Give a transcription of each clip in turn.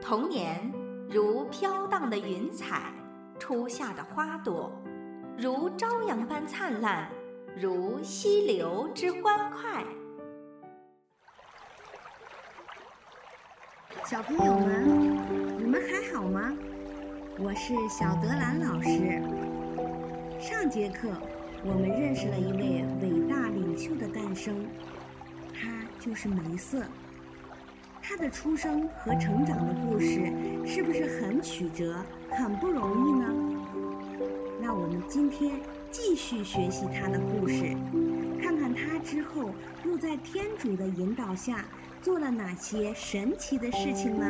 童年如飘荡的云彩，初夏的花朵，如朝阳般灿烂，如溪流之欢快。小朋友们，你们还好吗？我是小德兰老师。上节课我们认识了一位伟大领袖的诞生，他就是梅瑟。他的出生和成长的故事是不是很曲折、很不容易呢？那我们今天继续学习他的故事，看看他之后又在天主的引导下做了哪些神奇的事情呢？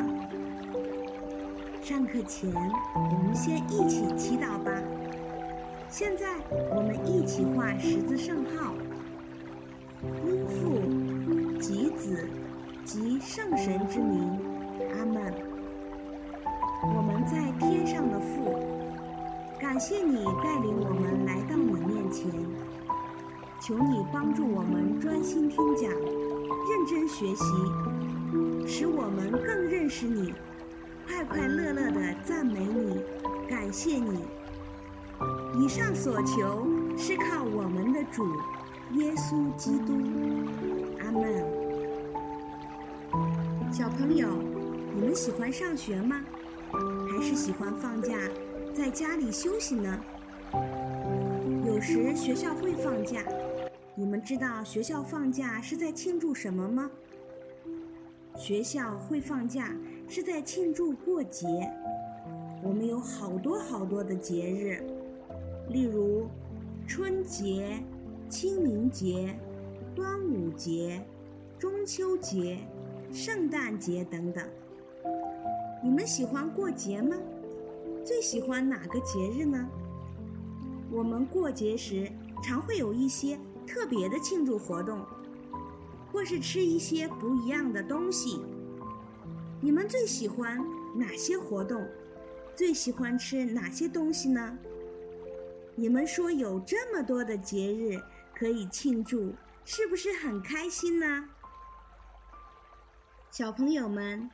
上课前，我们先一起祈祷吧。现在，我们一起画十字圣号，神之名，阿门。我们在天上的父，感谢你带领我们来到你面前，求你帮助我们专心听讲，认真学习，使我们更认识你，快快乐乐地赞美你，感谢你。以上所求是靠我们的主耶稣基督，阿门。小朋友，你们喜欢上学吗？还是喜欢放假在家里休息呢？有时学校会放假，你们知道学校放假是在庆祝什么吗？学校会放假是在庆祝过节。我们有好多好多的节日，例如春节、清明节、端午节、中秋节。圣诞节等等，你们喜欢过节吗？最喜欢哪个节日呢？我们过节时常会有一些特别的庆祝活动，或是吃一些不一样的东西。你们最喜欢哪些活动？最喜欢吃哪些东西呢？你们说有这么多的节日可以庆祝，是不是很开心呢？小朋友们，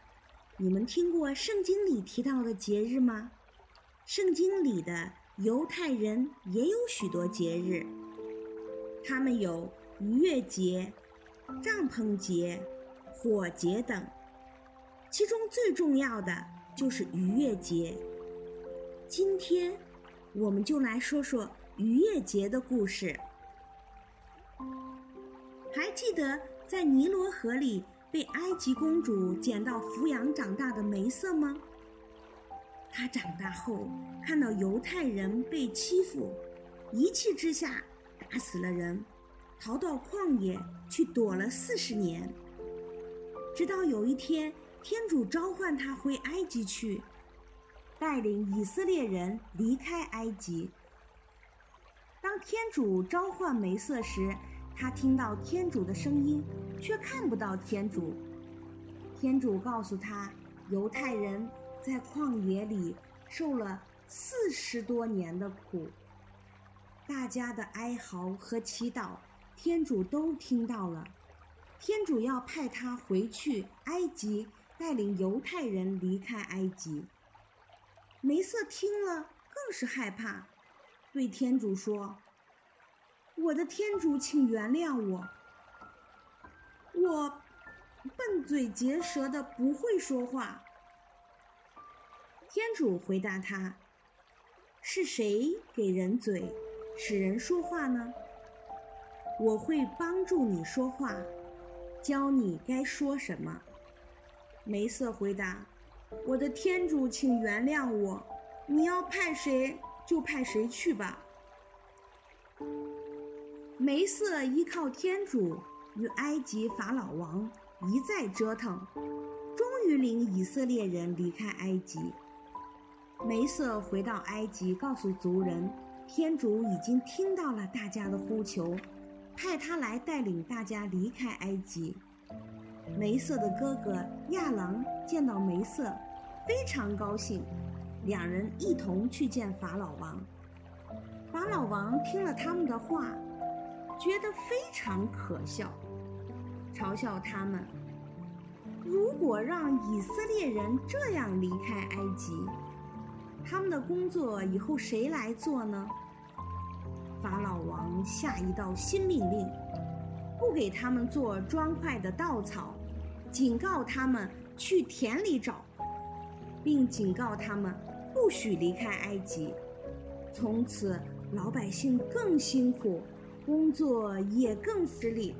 你们听过圣经里提到的节日吗？圣经里的犹太人也有许多节日，他们有逾越节、帐篷节、火节等，其中最重要的就是逾越节。今天，我们就来说说逾越节的故事。还记得在尼罗河里？被埃及公主捡到抚养长大的梅瑟吗？他长大后看到犹太人被欺负，一气之下打死了人，逃到旷野去躲了四十年。直到有一天，天主召唤他回埃及去，带领以色列人离开埃及。当天主召唤梅瑟时，他听到天主的声音，却看不到天主。天主告诉他，犹太人在旷野里受了四十多年的苦，大家的哀嚎和祈祷，天主都听到了。天主要派他回去埃及，带领犹太人离开埃及。梅瑟听了更是害怕，对天主说。我的天主，请原谅我，我笨嘴结舌的不会说话。天主回答他：“是谁给人嘴，使人说话呢？我会帮助你说话，教你该说什么。”梅瑟回答：“我的天主，请原谅我，你要派谁就派谁去吧。”梅瑟依靠天主，与埃及法老王一再折腾，终于领以色列人离开埃及。梅瑟回到埃及，告诉族人，天主已经听到了大家的呼求，派他来带领大家离开埃及。梅瑟的哥哥亚郎见到梅瑟，非常高兴，两人一同去见法老王。法老王听了他们的话。觉得非常可笑，嘲笑他们。如果让以色列人这样离开埃及，他们的工作以后谁来做呢？法老王下一道新命令，不给他们做砖块的稻草，警告他们去田里找，并警告他们不许离开埃及。从此，老百姓更辛苦，工作也更吃力。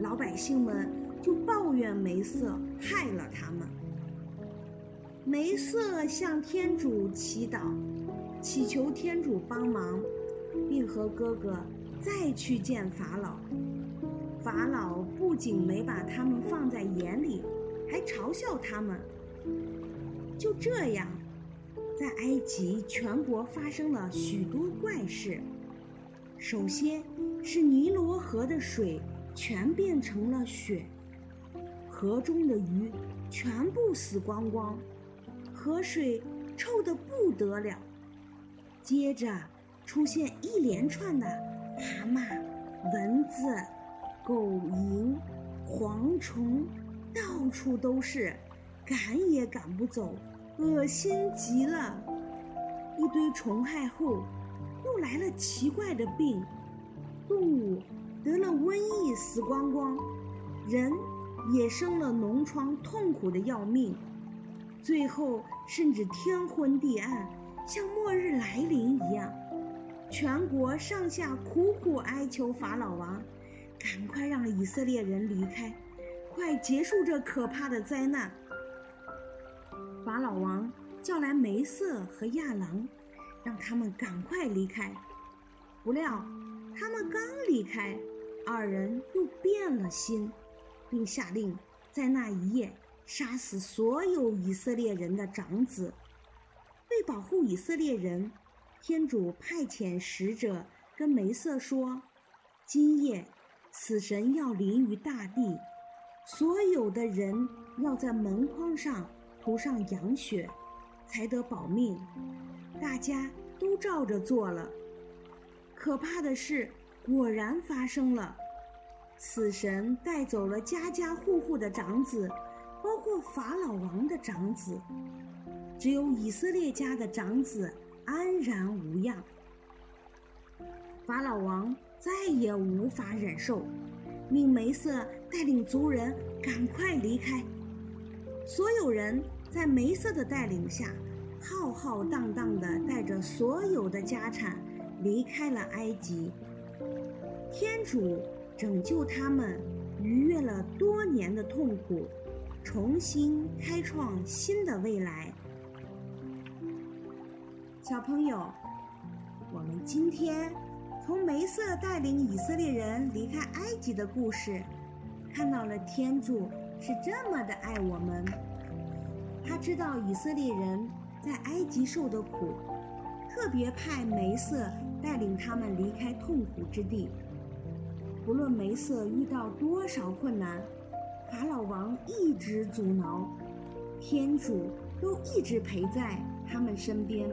老百姓们就抱怨梅瑟害了他们。梅瑟向天主祈祷，祈求天主帮忙。并和哥哥再去见法老。法老不仅没把他们放在眼里，还嘲笑他们。就这样，在埃及全国发生了许多怪事。首先是尼罗河的水全变成了血，河中的鱼全部死光光，河水臭得不得了。接着。出现一连串的蛤蟆、蚊子、狗蝇、蝗虫，到处都是，赶也赶不走，恶心极了。一堆虫害后，又来了奇怪的病，动物得了瘟疫死光光，人也生了脓疮，痛苦的要命。最后甚至天昏地暗，像末日来临一样。全国上下苦苦哀求法老王，赶快让以色列人离开，快结束这可怕的灾难。法老王叫来梅瑟和亚郎，让他们赶快离开。不料他们刚离开，二人又变了心，并下令在那一夜杀死所有以色列人的长子，为保护以色列人。天主派遣使者跟梅瑟说：“今夜，死神要临于大地，所有的人要在门框上涂上羊血，才得保命。”大家都照着做了。可怕的事，果然发生了，死神带走了家家户户的长子，包括法老王的长子，只有以色列家的长子。安然无恙。法老王再也无法忍受，命梅瑟带领族人赶快离开。所有人在梅瑟的带领下，浩浩荡荡地带着所有的家产离开了埃及。天主拯救他们，逾越了多年的痛苦，重新开创新的未来。小朋友，我们今天从梅瑟带领以色列人离开埃及的故事，看到了天主是这么的爱我们。他知道以色列人在埃及受的苦，特别派梅瑟带领他们离开痛苦之地。不论梅瑟遇到多少困难，法老王一直阻挠，天主都一直陪在他们身边。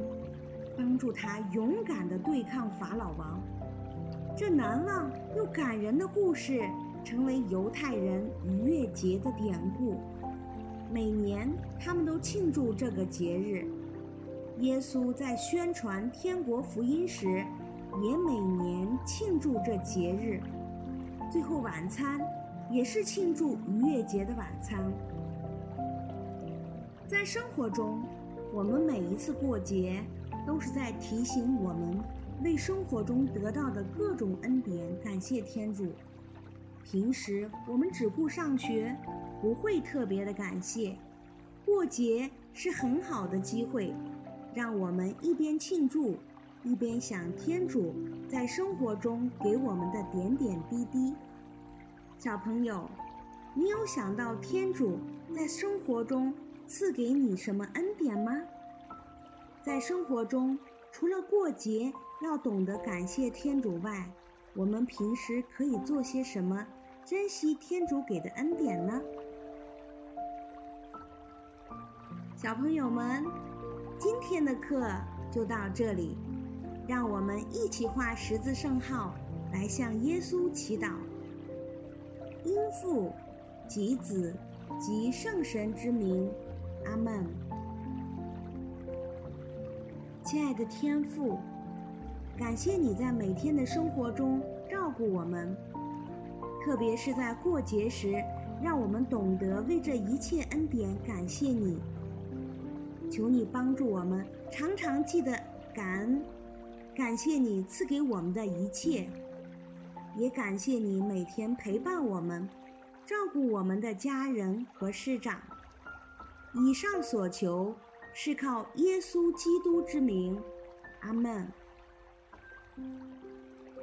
帮助他勇敢地对抗法老王，这难忘又感人的故事成为犹太人逾越节的典故。每年他们都庆祝这个节日。耶稣在宣传天国福音时，也每年庆祝这节日。最后晚餐也是庆祝逾越节的晚餐。在生活中，我们每一次过节。都是在提醒我们为生活中得到的各种恩典感谢天主。平时我们只顾上学，不会特别的感谢。过节是很好的机会，让我们一边庆祝，一边想天主在生活中给我们的点点滴滴。小朋友，你有想到天主在生活中赐给你什么恩典吗？在生活中，除了过节要懂得感谢天主外，我们平时可以做些什么，珍惜天主给的恩典呢？小朋友们，今天的课就到这里，让我们一起画十字圣号，来向耶稣祈祷。因父及子及圣神之名，阿门。亲爱的天父，感谢你在每天的生活中照顾我们，特别是在过节时，让我们懂得为这一切恩典感谢你。求你帮助我们，常常记得感恩，感谢你赐给我们的一切，也感谢你每天陪伴我们，照顾我们的家人和师长。以上所求是靠耶稣基督之名，阿门。